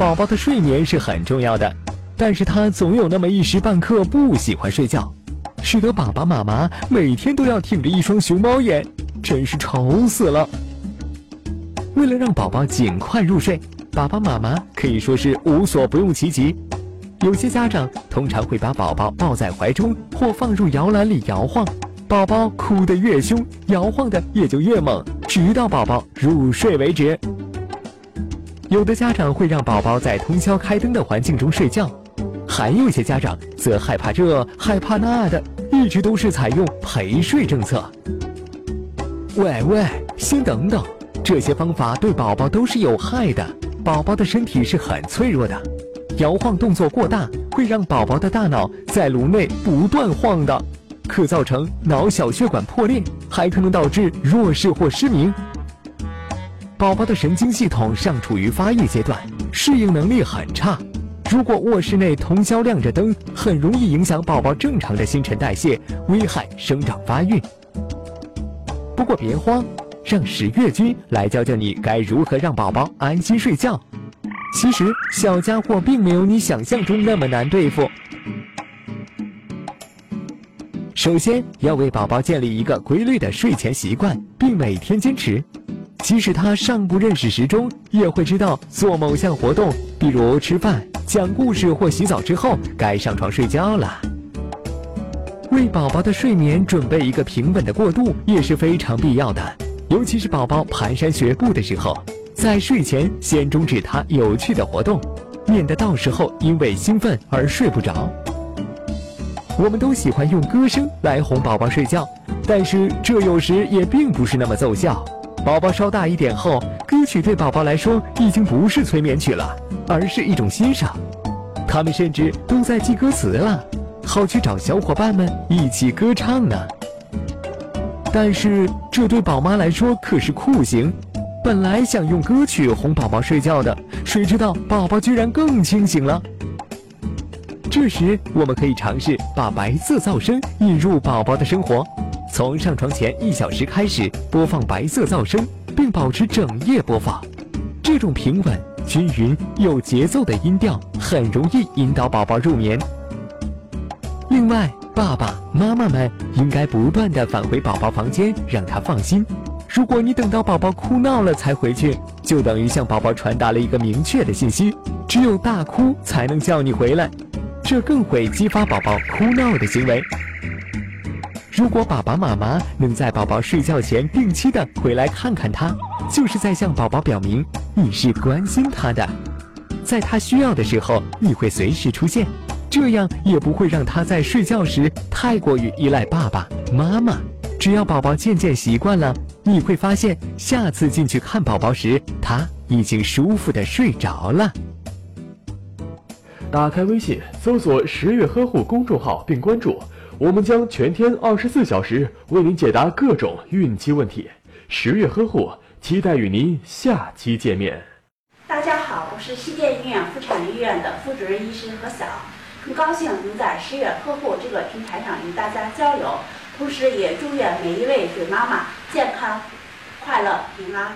宝宝的睡眠是很重要的，但是他总有那么一时半刻不喜欢睡觉，使得爸爸妈妈每天都要挺着一双熊猫眼，真是愁死了。为了让宝宝尽快入睡，爸爸妈妈可以说是无所不用其极。有些家长通常会把宝宝抱在怀中或放入摇篮里摇晃，宝宝哭得越凶，摇晃的也就越猛，直到宝宝入睡为止。有的家长会让宝宝在通宵开灯的环境中睡觉，还有一些家长则害怕这害怕那的，一直都是采用陪睡政策。喂喂，先等等，这些方法对宝宝都是有害的，宝宝的身体是很脆弱的，摇晃动作过大会让宝宝的大脑在颅内不断晃的，可造成脑小血管破裂，还可能导致弱视或失明。宝宝的神经系统尚处于发育阶段，适应能力很差。如果卧室内通宵亮着灯，很容易影响宝宝正常的新陈代谢，危害生长发育。不过别慌，让十月君来教教你该如何让宝宝安心睡觉。其实小家伙并没有你想象中那么难对付。首先要为宝宝建立一个规律的睡前习惯，并每天坚持。即使他尚不认识时钟，也会知道做某项活动，比如吃饭、讲故事或洗澡之后该上床睡觉了。为宝宝的睡眠准备一个平稳的过渡也是非常必要的，尤其是宝宝蹒跚学步的时候，在睡前先终止他有趣的活动，免得到时候因为兴奋而睡不着。我们都喜欢用歌声来哄宝宝睡觉，但是这有时也并不是那么奏效。宝宝稍大一点后，歌曲对宝宝来说已经不是催眠曲了，而是一种欣赏。他们甚至都在记歌词了，好去找小伙伴们一起歌唱呢。但是这对宝妈来说可是酷刑。本来想用歌曲哄宝宝睡觉的，谁知道宝宝居然更清醒了。这时我们可以尝试把白色噪声引入宝宝的生活。从上床前一小时开始播放白色噪声，并保持整夜播放。这种平稳、均匀、有节奏的音调很容易引导宝宝入眠。另外，爸爸妈妈们应该不断地返回宝宝房间，让他放心。如果你等到宝宝哭闹了才回去，就等于向宝宝传达了一个明确的信息：只有大哭才能叫你回来，这更会激发宝宝哭闹的行为。如果爸爸妈妈能在宝宝睡觉前定期的回来看看他，就是在向宝宝表明你是关心他的，在他需要的时候你会随时出现，这样也不会让他在睡觉时太过于依赖爸爸妈妈。只要宝宝渐渐习惯了，你会发现下次进去看宝宝时，他已经舒服的睡着了。打开微信，搜索“十月呵护”公众号并关注。我们将全天二十四小时为您解答各种孕期问题，十月呵护，期待与您下期见面。大家好，我是西电医院妇产医院的副主任医师何晓，很高兴能在十月呵护这个平台上与大家交流，同时也祝愿每一位准妈妈健康、快乐、平安。